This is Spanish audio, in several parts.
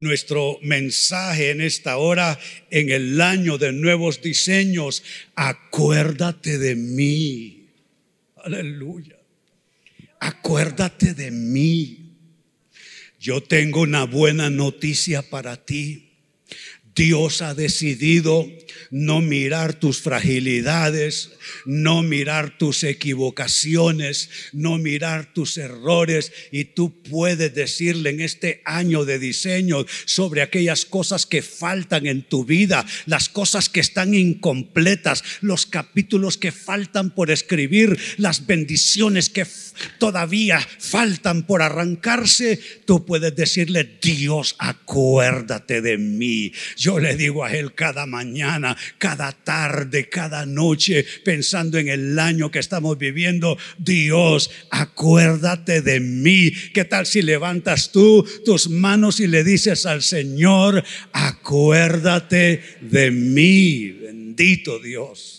Nuestro mensaje en esta hora, en el año de nuevos diseños, acuérdate de mí. Aleluya. Acuérdate de mí. Yo tengo una buena noticia para ti. Dios ha decidido no mirar tus fragilidades, no mirar tus equivocaciones, no mirar tus errores. Y tú puedes decirle en este año de diseño sobre aquellas cosas que faltan en tu vida, las cosas que están incompletas, los capítulos que faltan por escribir, las bendiciones que todavía faltan por arrancarse. Tú puedes decirle, Dios, acuérdate de mí. Le digo a él cada mañana, cada tarde, cada noche, pensando en el año que estamos viviendo. Dios, acuérdate de mí. ¿Qué tal si levantas tú tus manos y le dices al Señor, acuérdate de mí? Bendito Dios.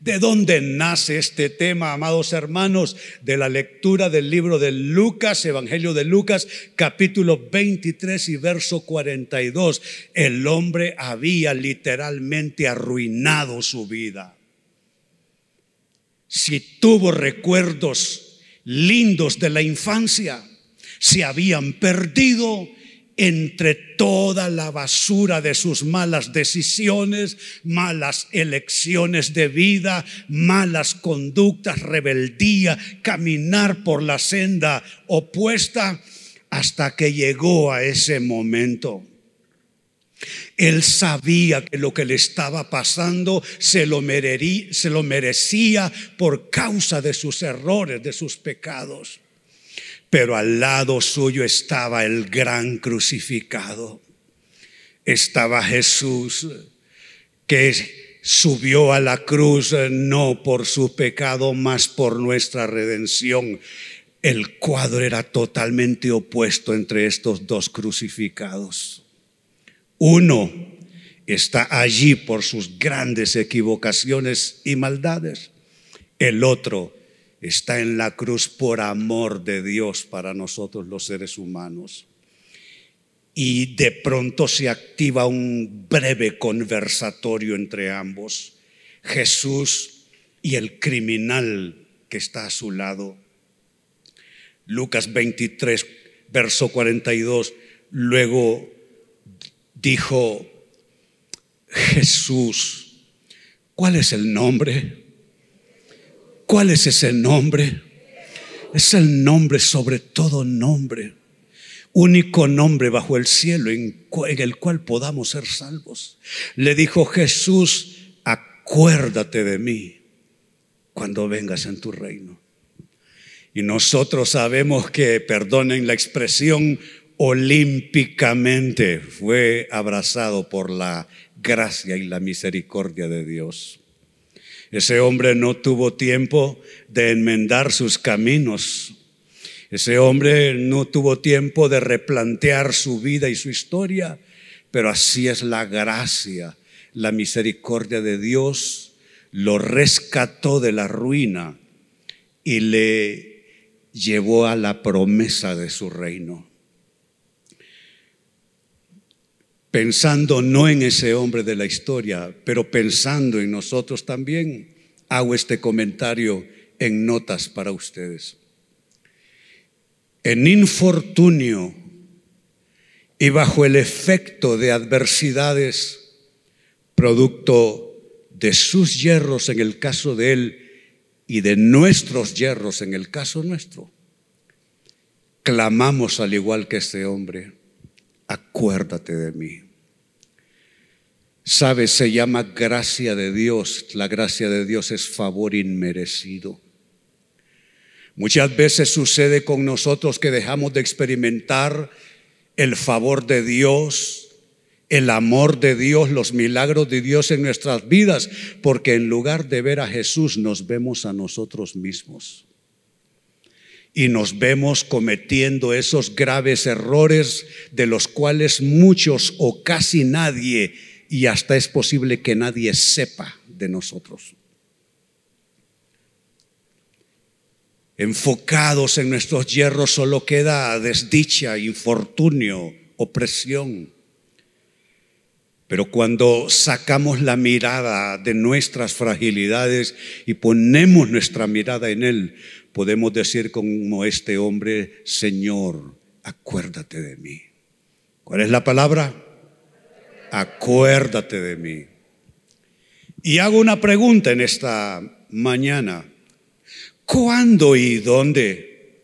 ¿De dónde nace este tema, amados hermanos? De la lectura del libro de Lucas, Evangelio de Lucas, capítulo 23 y verso 42. El hombre había literalmente arruinado su vida. Si tuvo recuerdos lindos de la infancia, se habían perdido entre toda la basura de sus malas decisiones, malas elecciones de vida, malas conductas, rebeldía, caminar por la senda opuesta hasta que llegó a ese momento. Él sabía que lo que le estaba pasando se lo, merecía, por causa de sus errores, de sus pecados pero al lado suyo estaba el gran crucificado. Estaba Jesús que subió a la cruz no por su pecado, más por nuestra redención. El cuadro era totalmente opuesto entre estos dos crucificados. Uno está allí por sus grandes equivocaciones y maldades. El otro está en la cruz por amor de Dios para nosotros los seres humanos. Y de pronto se activa un breve conversatorio entre ambos, Jesús y el criminal que está a su lado. Lucas 23, verso 42, luego dijo Jesús, ¿cuál es el nombre? ¿Cuál es ese nombre? Es el nombre sobre todo nombre. Único nombre bajo el cielo en, el cual podamos ser salvos. Le dijo Jesús, acuérdate de mí cuando vengas en tu reino. Y nosotros sabemos que, perdonen la expresión, olímpicamente fue abrazado por la gracia y la misericordia de Dios. Ese hombre no tuvo tiempo de enmendar sus caminos. Ese hombre no tuvo tiempo de replantear su vida y su historia, pero así es la gracia, la misericordia de Dios. Lo rescató de la ruina y le llevó a la promesa de su reino. Pensando no en ese hombre de la historia, pero pensando en nosotros también, hago este comentario en notas para ustedes. En infortunio y bajo el efecto de adversidades, producto de sus hierros en el caso de él y de nuestros hierros en el caso nuestro, clamamos al igual que este hombre acuérdate de mí. Sabes, se llama gracia de Dios. La gracia de Dios es favor inmerecido. Muchas veces sucede con nosotros que dejamos de experimentar el favor de Dios, el amor de Dios, los milagros de Dios en nuestras vidas, porque en lugar de ver a Jesús nos vemos a nosotros mismos y nos vemos cometiendo esos graves errores de los cuales muchos o casi nadie, y hasta es posible que nadie sepa de nosotros. Enfocados en nuestros hierros solo queda desdicha, infortunio opresión. Pero cuando sacamos la mirada de nuestras fragilidades y ponemos nuestra mirada en Él, podemos decir como este hombre, Señor, acuérdate de mí. ¿Cuál es la palabra? Acuérdate de mí. Y hago una pregunta en esta mañana. ¿Cuándo y dónde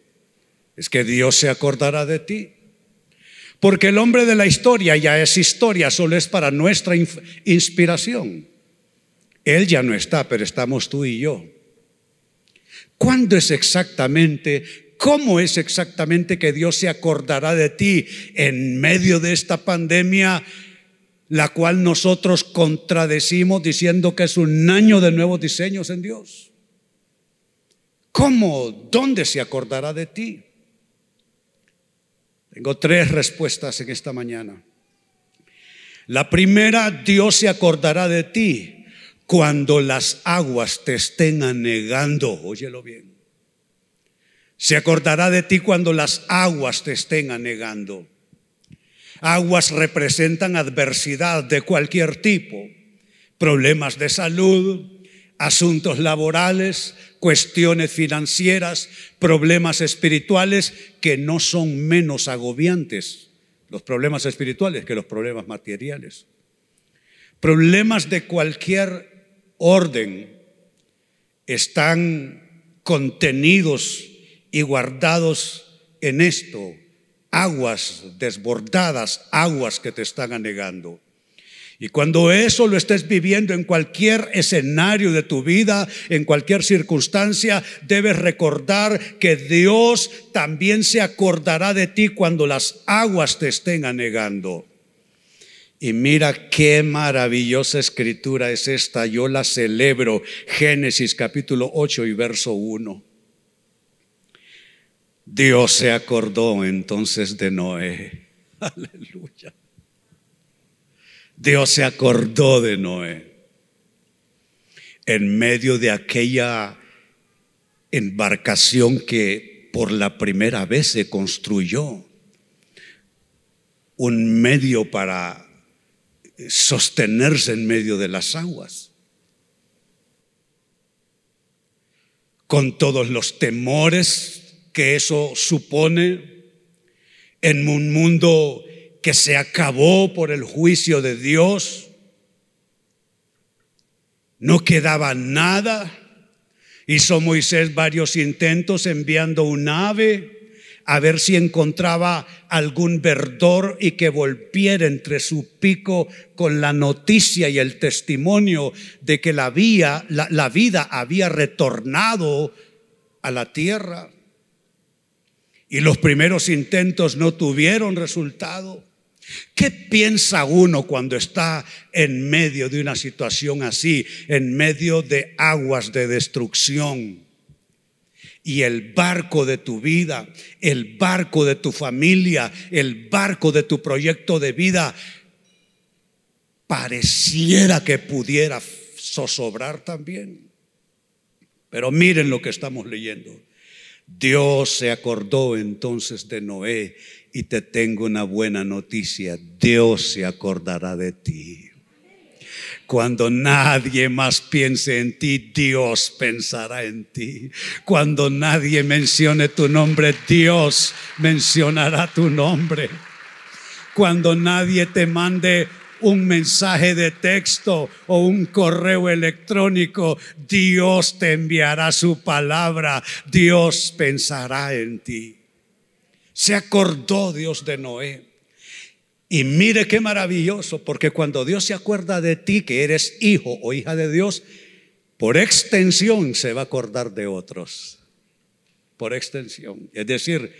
es que Dios se acordará de ti? Porque el hombre de la historia ya es historia, solo es para nuestra inspiración. Él ya no está, pero estamos tú y yo. ¿Cuándo es exactamente, cómo es exactamente que Dios se acordará de ti en medio de esta pandemia, la cual nosotros contradecimos diciendo que es un año de nuevos diseños en Dios? ¿Cómo? ¿Dónde se acordará de ti? Tengo tres respuestas en esta mañana. La primera, Dios se acordará de ti cuando las aguas te estén anegando. Óyelo bien. Se acordará de ti cuando las aguas te estén anegando. Aguas representan adversidad de cualquier tipo, problemas de salud, asuntos laborales, cuestiones financieras, problemas espirituales que no son menos agobiantes los problemas espirituales que los problemas materiales. Problemas de cualquier orden están contenidos y guardados en esto, aguas desbordadas, aguas que te están anegando. Y cuando eso lo estés viviendo en cualquier escenario de tu vida, en cualquier circunstancia, debes recordar que Dios también se acordará de ti cuando las aguas te estén anegando. Y mira qué maravillosa escritura es esta, yo la celebro. Génesis capítulo 8 y verso 1. Dios se acordó entonces de Noé. Aleluya. Dios se acordó de Noé en medio de aquella embarcación que por la primera vez se construyó, un medio para sostenerse en medio de las aguas, con todos los temores que eso supone en un mundo que se acabó por el juicio de Dios. No quedaba nada. Hizo Moisés varios intentos enviando un ave a ver si encontraba algún verdor y que volviera entre su pico con la noticia y el testimonio de que la, la, la vida había retornado a la tierra. Y los primeros intentos no tuvieron resultado. ¿Qué piensa uno cuando está en medio de una situación así, en medio de aguas de destrucción? Y el barco de tu vida, el barco de tu familia, el barco de tu proyecto de vida, pareciera que pudiera zozobrar también. Pero miren lo que estamos leyendo. Dios se acordó entonces de Noé y te tengo una buena noticia. Dios se acordará de ti. Cuando nadie más piense en ti, Dios pensará en ti. Cuando nadie mencione tu nombre, Dios mencionará tu nombre. Cuando nadie te mande un mensaje de texto o un correo electrónico, Dios te enviará su palabra. Dios pensará en ti. Se acordó Dios de Noé. Y mire qué maravilloso, porque cuando Dios se acuerda de ti, que eres hijo o hija de Dios, por extensión se va a acordar de otros. Por extensión. Es decir,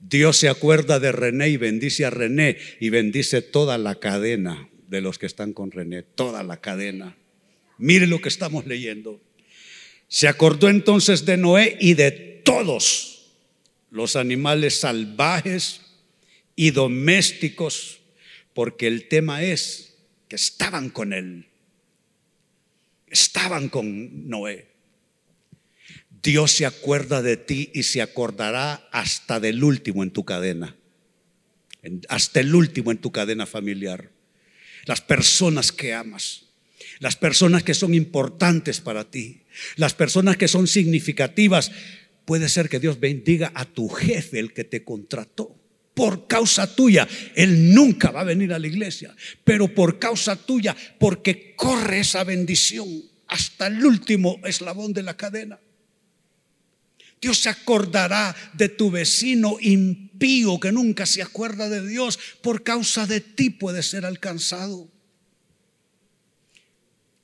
Dios se acuerda de René y bendice a René y bendice toda la cadena de los que están con René, toda la cadena. Mire lo que estamos leyendo. Se acordó entonces de Noé y de todos los animales salvajes y domésticos, porque el tema es que estaban con él, estaban con Noé. Dios se acuerda de ti y se acordará hasta del último en tu cadena. hasta el último en tu cadena familiar. Las personas que amas, las personas que son importantes para ti, las personas que son significativas. Puede ser que Dios bendiga a tu jefe, el que te contrató. Por causa tuya, Él nunca va a venir a la iglesia, pero por causa tuya, porque corre esa bendición hasta el último eslabón de la cadena. Dios se acordará de tu vecino impío que nunca se acuerda de Dios. Por causa de ti puede ser alcanzado.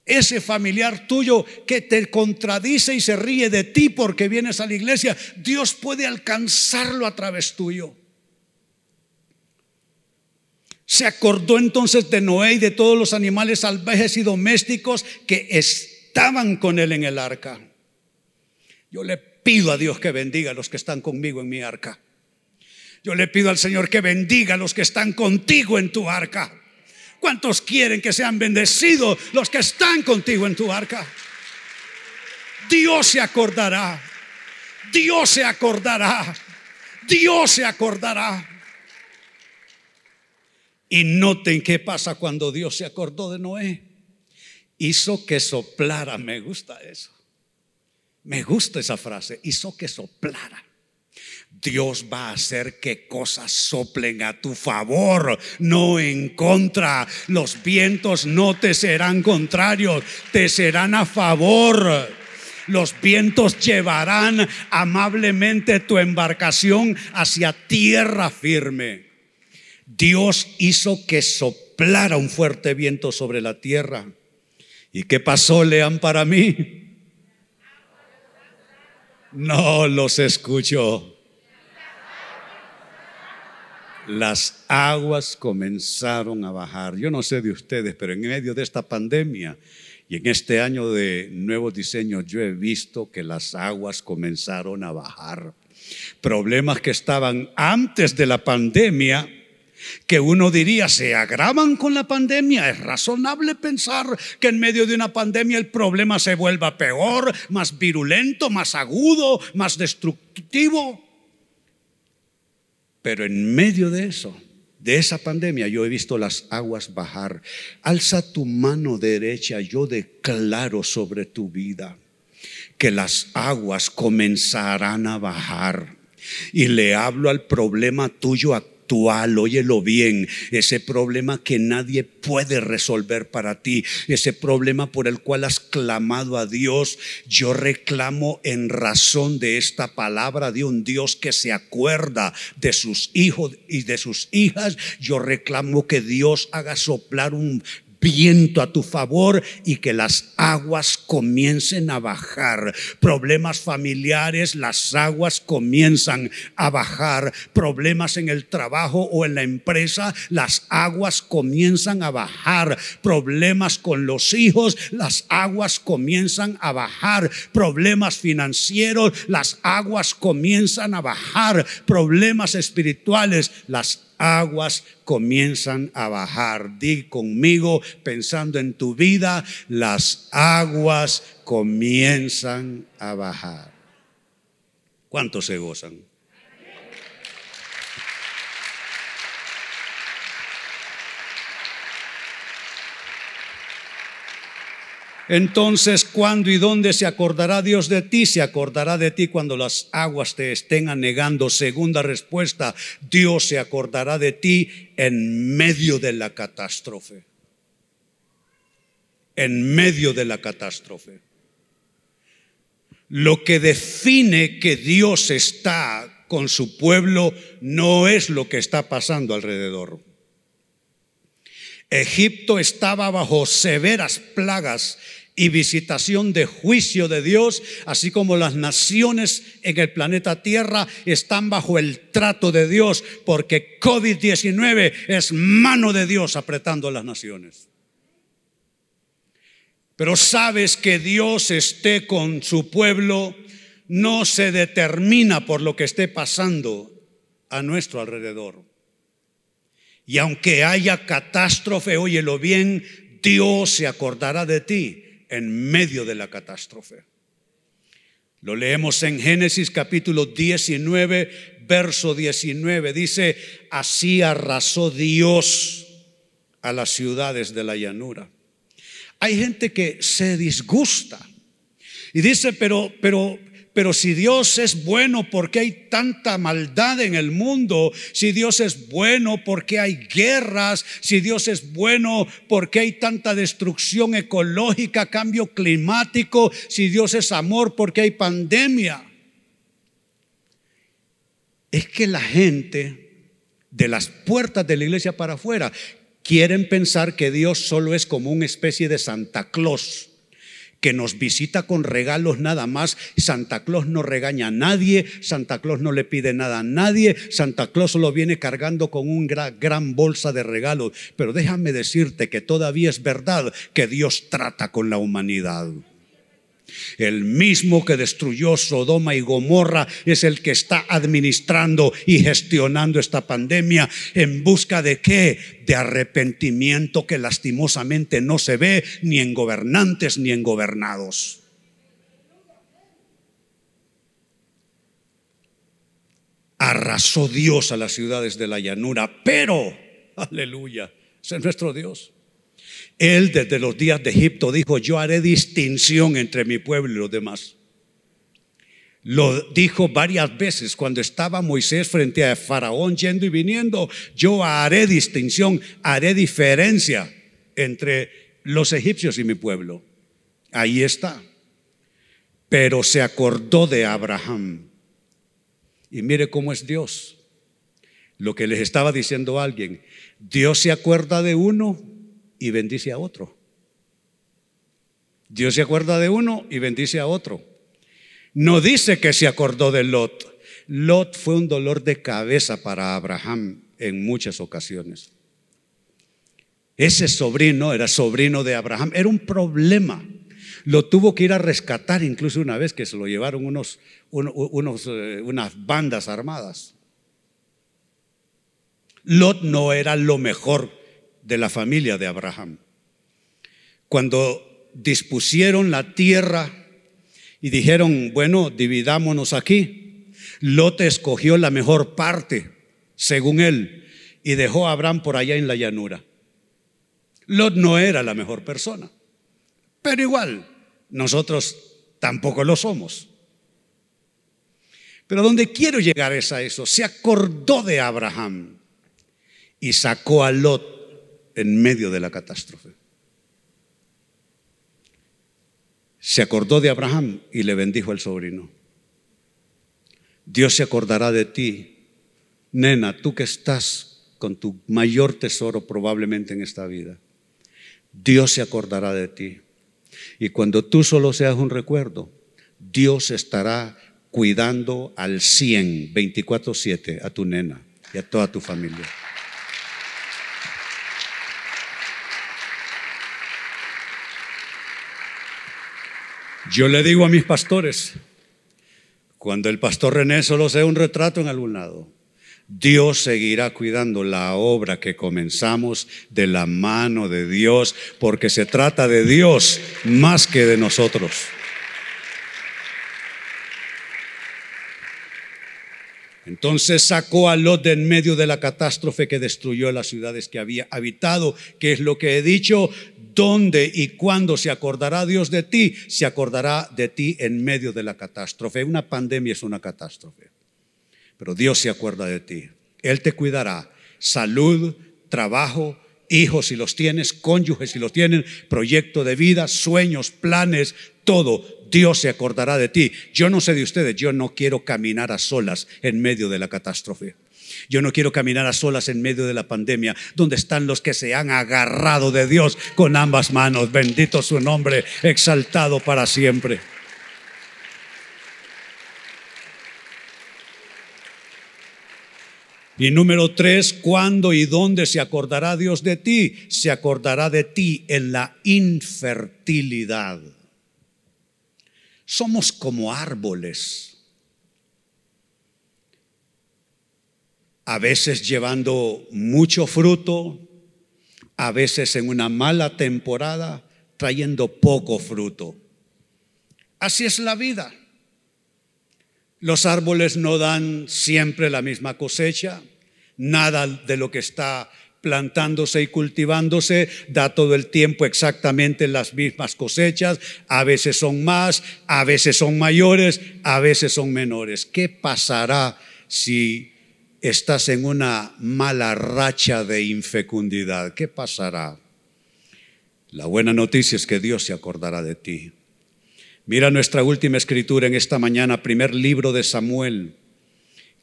Ese familiar tuyo que te contradice y se ríe de ti porque vienes a la iglesia, Dios puede alcanzarlo a través tuyo. Se acordó entonces de Noé y de todos los animales salvajes y domésticos que estaban con él en el arca. Yo le pido a Dios que bendiga a los que están conmigo en mi arca. Yo le pido al Señor que bendiga a los que están contigo en tu arca. ¿Cuántos quieren que sean bendecidos los que están contigo en tu arca? Dios se acordará. Dios se acordará. Dios se acordará. Y noten qué pasa cuando Dios se acordó de Noé. Hizo que soplara. Me gusta eso. Me gusta esa frase. Hizo que soplara. Dios va a hacer que cosas soplen a tu favor, no en contra. Los vientos no te serán contrarios, te serán a favor. Los vientos llevarán amablemente tu embarcación hacia tierra firme. Dios hizo que soplara un fuerte viento sobre la tierra. ¿Y qué pasó, Lean, para mí? No los escucho. Las aguas comenzaron a bajar. Yo no sé de ustedes, pero en medio de esta pandemia y en este año de nuevos diseños, yo he visto que las aguas comenzaron a bajar. Problemas que estaban antes de la pandemia que uno diría se agravan con la pandemia. Es razonable pensar que en medio de una pandemia el problema se vuelva peor, más virulento, más agudo, más destructivo. Pero en medio de eso, de esa pandemia, yo he visto las aguas bajar. Alza tu mano derecha, yo declaro sobre tu vida que las aguas comenzarán a bajar. Y le hablo al problema tuyo actual óyelo bien, ese problema que nadie puede resolver para ti, ese problema por el cual has clamado a Dios, yo reclamo en razón de esta palabra de un Dios que se acuerda de sus hijos y de sus hijas, yo reclamo que Dios haga soplar un viento a tu favor y que las aguas comiencen a bajar. Problemas familiares, las aguas comienzan a bajar. Problemas en el trabajo o en la empresa, las aguas comienzan a bajar. Problemas con los hijos, las aguas comienzan a bajar. Problemas financieros, las aguas comienzan a bajar. Problemas espirituales, las aguas comienzan a bajar. Di conmigo, pensando en tu vida, las aguas comienzan a bajar. ¿Cuántos se gozan? Entonces, ¿cuándo y dónde se acordará Dios de ti? Se acordará de ti cuando las aguas te estén anegando. Segunda respuesta, Dios se acordará de ti en medio de la catástrofe. En medio de la catástrofe. Lo que define que Dios está con su pueblo no es lo que está pasando alrededor. Egipto estaba bajo severas plagas y visitación de juicio de Dios, así como las naciones en el planeta Tierra están bajo el trato de Dios, porque COVID-19 es mano de Dios apretando las naciones. Pero sabes que Dios esté con su pueblo no se determina por lo que esté pasando a nuestro alrededor. Y aunque haya catástrofe, óyelo bien, Dios se acordará de ti en medio de la catástrofe. Lo leemos en Génesis capítulo 19, verso 19. Dice, así arrasó Dios a las ciudades de la llanura. Hay gente que se disgusta y dice, pero, pero, pero si Dios es bueno, ¿por qué hay tanta maldad en el mundo? Si Dios es bueno, ¿por qué hay guerras? Si Dios es bueno, ¿por qué hay tanta destrucción ecológica, cambio climático? Si Dios es amor, ¿por qué hay pandemia? Es que la gente de las puertas de la iglesia para afuera quieren pensar que Dios solo es como una especie de Santa Claus que nos visita con regalos nada más. Santa Claus no regaña a nadie, Santa Claus no le pide nada a nadie, Santa Claus solo viene cargando con una gran bolsa de regalos. Pero déjame decirte que todavía es verdad que Dios trata con la humanidad. El mismo que destruyó Sodoma y Gomorra es el que está administrando y gestionando esta pandemia en busca de qué? De arrepentimiento que lastimosamente no se ve ni en gobernantes ni en gobernados. Arrasó Dios a las ciudades de la llanura, pero, aleluya, es nuestro Dios. Él desde los días de Egipto dijo, yo haré distinción entre mi pueblo y los demás. Lo dijo varias veces cuando estaba Moisés frente a Faraón yendo y viniendo, yo haré distinción, haré diferencia entre los egipcios y mi pueblo. Ahí está. Pero se acordó de Abraham. Y mire cómo es Dios. Lo que les estaba diciendo alguien, Dios se acuerda de uno y bendice a otro. Dios se acuerda de uno y bendice a otro. No dice que se acordó de Lot. Lot fue un dolor de cabeza para Abraham en muchas ocasiones. Ese sobrino era sobrino de Abraham, era un problema. Lo tuvo que ir a rescatar incluso una vez que se lo llevaron unos, eh, unas bandas armadas. Lot no era lo mejor de la familia de Abraham. Cuando dispusieron la tierra y dijeron, bueno, dividámonos aquí, Lot escogió la mejor parte, según él, y dejó a Abraham por allá en la llanura. Lot no era la mejor persona, pero igual, nosotros tampoco lo somos. Pero donde quiero llegar es a eso. Se acordó de Abraham y sacó a Lot en medio de la catástrofe. Se acordó de Abraham y le bendijo al sobrino. Dios se acordará de ti, nena, tú que estás con tu mayor tesoro probablemente en esta vida. Dios se acordará de ti. Y cuando tú solo seas un recuerdo, Dios estará cuidando al 100, 24/7 a tu nena y a toda tu familia. Yo le digo a mis pastores, cuando el pastor René solo sea un retrato en algún lado, Dios seguirá cuidando la obra que comenzamos de la mano de Dios, porque se trata de Dios más que de nosotros. Entonces sacó a Lot de en medio de la catástrofe que destruyó las ciudades que había habitado, que es lo que he dicho, dónde y cuándo se acordará Dios de ti, se acordará de ti en medio de la catástrofe. Una pandemia es una catástrofe, pero Dios se acuerda de ti. Él te cuidará. Salud, trabajo, hijos si los tienes, cónyuges si los tienen, proyecto de vida, sueños, planes, todo. Dios se acordará de ti. Yo no sé de ustedes, yo no quiero caminar a solas en medio de la catástrofe. Yo no quiero caminar a solas en medio de la pandemia, donde están los que se han agarrado de Dios con ambas manos. Bendito su nombre, exaltado para siempre. Y número tres, ¿cuándo y dónde se acordará Dios de ti? Se acordará de ti en la infertilidad. Somos como árboles a veces llevando mucho fruto, a veces en una mala temporada trayendo poco fruto. Así es la vida. Los árboles no dan siempre la misma cosecha, nada de lo que está plantándose y cultivándose da todo el tiempo exactamente las mismas cosechas, a veces son más, a veces son mayores, a veces son menores. ¿Qué pasará si estás en una mala racha de infecundidad? ¿Qué pasará? La buena noticia es que Dios se acordará de ti. Mira nuestra última escritura en esta mañana, primer libro de Samuel,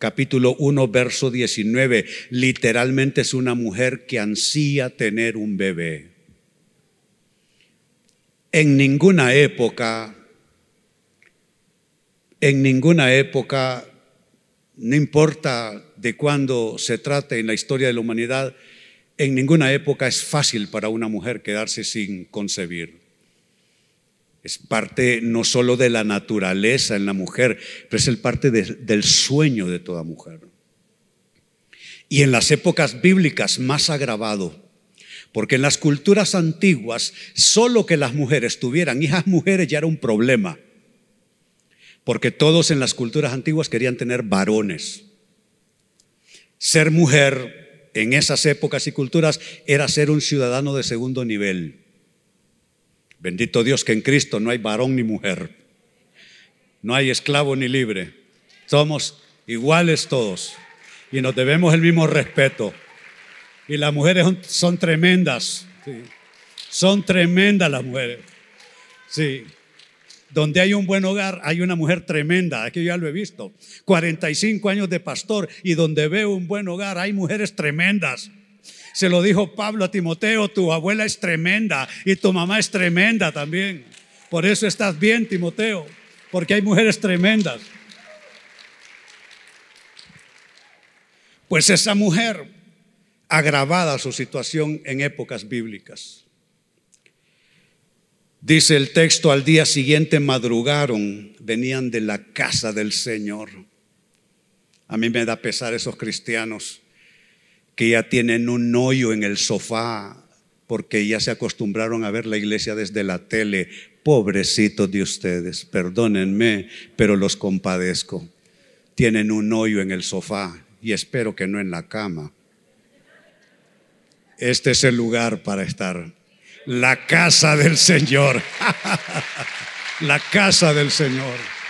capítulo 1, verso 19. Literalmente es una mujer que ansía tener un bebé. En ninguna época, en ninguna época, no importa de cuándo se trate en la historia de la humanidad, en ninguna época es fácil para una mujer quedarse sin concebir. Es parte no solo de la naturaleza en la mujer, pero es el parte del sueño de toda mujer. Y en las épocas bíblicas más agravado, porque en las culturas antiguas solo que las mujeres tuvieran hijas mujeres ya era un problema, porque todos en las culturas antiguas querían tener varones. Ser mujer en esas épocas y culturas era ser un ciudadano de segundo nivel. Bendito Dios que en Cristo no hay varón ni mujer, no hay esclavo ni libre. Somos iguales todos y nos debemos el mismo respeto. Y las mujeres son, tremendas, son tremendas las mujeres. Sí. Donde hay un buen hogar, hay una mujer tremenda. Aquí ya lo he visto. 45 años de pastor y donde veo un buen hogar, hay mujeres tremendas. Se lo dijo Pablo a Timoteo, tu abuela es tremenda y tu mamá es tremenda también. Por eso estás bien, Timoteo, porque hay mujeres tremendas. Pues esa mujer agravada su situación en épocas bíblicas. Dice el texto, al día siguiente madrugaron, venían de la casa del Señor. A mí me da pesar esos cristianos que ya tienen un hoyo en el sofá porque ya se acostumbraron a ver la iglesia desde la tele. Pobrecitos de ustedes, perdónenme, pero los compadezco. Tienen un hoyo en el sofá y espero que no en la cama. Este es el lugar para estar. La casa del Señor. la casa del Señor.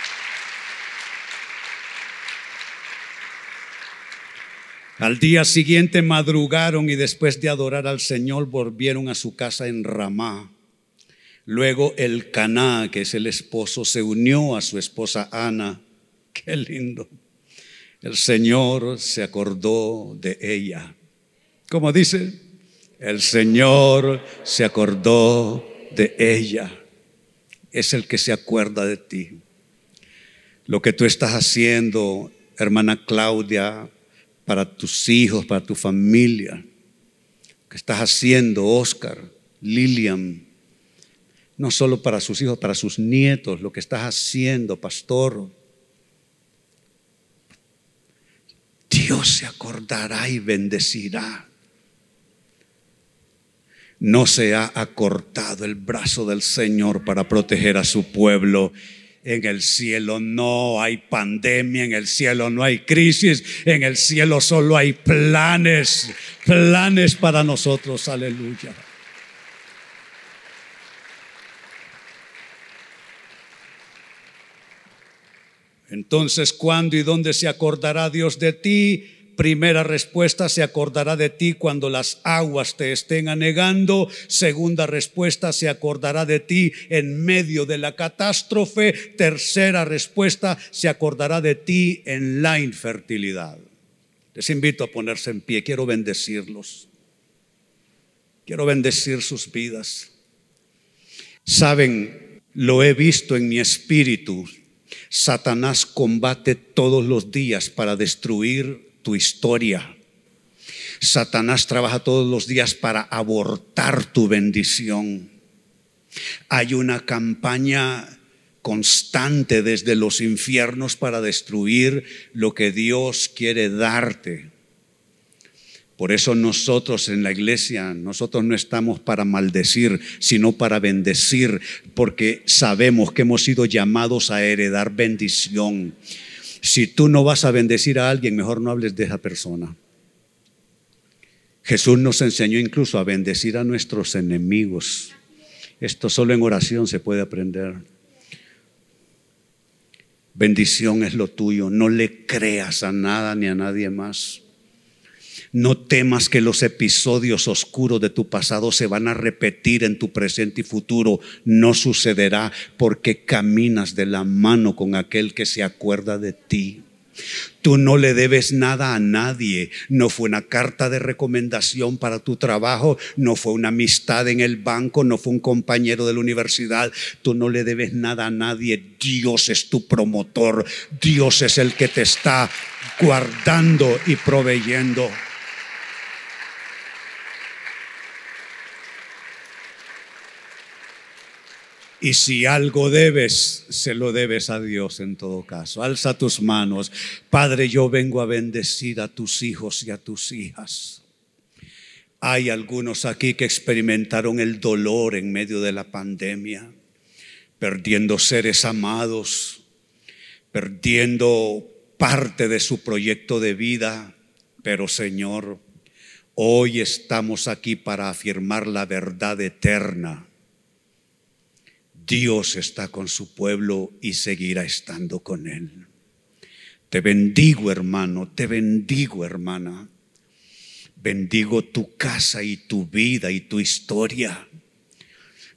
Al día siguiente madrugaron y después de adorar al Señor volvieron a su casa en Ramá. Luego el Caná, que es el esposo, se unió a su esposa Ana. Qué lindo. El Señor se acordó de ella. ¿Cómo dice? El Señor se acordó de ella. Es el que se acuerda de ti. Lo que tú estás haciendo, hermana Claudia, para tus hijos, para tu familia. que estás haciendo, Oscar, Lilian? No solo para sus hijos, para sus nietos, lo que estás haciendo, pastor. Dios se acordará y bendecirá. No se ha acortado el brazo del Señor para proteger a su pueblo en el cielo no hay pandemia, en el cielo no hay crisis, en el cielo solo hay planes, planes para nosotros, aleluya. Entonces, ¿cuándo y dónde se acordará Dios de ti? Primera respuesta, se acordará de ti cuando las aguas te estén anegando. Segunda respuesta, se acordará de ti en medio de la catástrofe. Tercera respuesta, se acordará de ti en la infertilidad. Les invito a ponerse en pie, quiero bendecirlos. Quiero bendecir sus vidas. Saben, lo he visto en mi espíritu. Satanás combate todos los días para destruir tu historia. Satanás trabaja todos los días para abortar tu bendición. Hay una campaña constante desde los infiernos para destruir lo que Dios quiere darte. Por eso nosotros en la iglesia, nosotros no estamos para maldecir, sino para bendecir, porque sabemos que hemos sido llamados a heredar bendición. Si tú no vas a bendecir a alguien, mejor no hables de esa persona. Jesús nos enseñó incluso a bendecir a nuestros enemigos. Esto solo en oración se puede aprender. Bendición es lo tuyo. No le creas a nada ni a nadie más. No temas que los episodios oscuros de tu pasado se van a repetir en tu presente y futuro. No sucederá porque caminas de la mano con aquel que se acuerda de ti. Tú no le debes nada a nadie. No fue una carta de recomendación para tu trabajo, no fue una amistad en el banco, no fue un compañero de la universidad. Tú no le debes nada a nadie. Dios es tu promotor. Dios es el que te está guardando y proveyendo. Y si algo debes, se lo debes a Dios en todo caso. Alza tus manos. Padre, yo vengo a bendecir a tus hijos y a tus hijas. Hay algunos aquí que experimentaron el dolor en medio de la pandemia, perdiendo seres amados, perdiendo parte de su proyecto de vida. Pero Señor, hoy estamos aquí para afirmar la verdad eterna Dios está con su pueblo y seguirá estando con él. Te bendigo hermano, te bendigo hermana. Bendigo tu casa y tu vida y tu historia.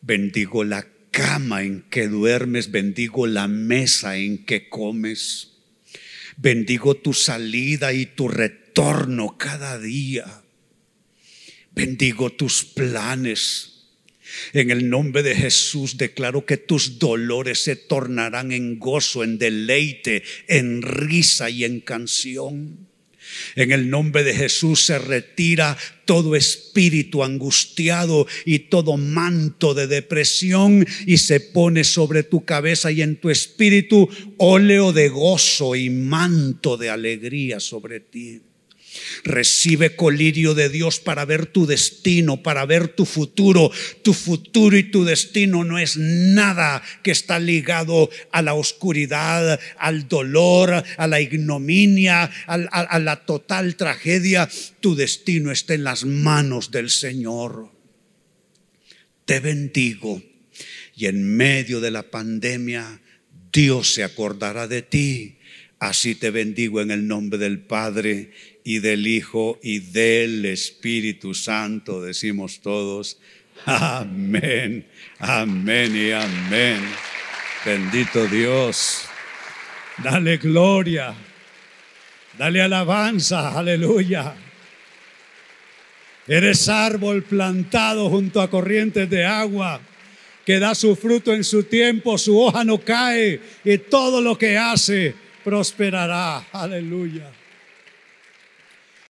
Bendigo la cama en que duermes, bendigo la mesa en que comes. Bendigo tu salida y tu retorno cada día. Bendigo tus planes en el nombre de Jesús declaro que tus dolores se tornarán en gozo, en deleite, en risa y en canción. En el nombre de Jesús se retira todo espíritu angustiado y todo manto de depresión y se pone sobre tu cabeza y en tu espíritu óleo de gozo y manto de alegría sobre ti. Recibe colirio de Dios para ver tu destino, para ver tu futuro. Tu futuro y tu destino no es nada que está ligado a la oscuridad, al dolor, a la ignominia, a, la total tragedia. Tu destino está en las manos del Señor. Te bendigo y en medio de la pandemia Dios se acordará de ti. Así te bendigo en el nombre del Padre y del Hijo y del Espíritu Santo, decimos todos. Amén, amén y amén. Bendito Dios. Dale gloria. Dale alabanza. Aleluya. Eres árbol plantado junto a corrientes de agua que da su fruto en su tiempo, su hoja no cae y todo lo que hace prosperará. Aleluya.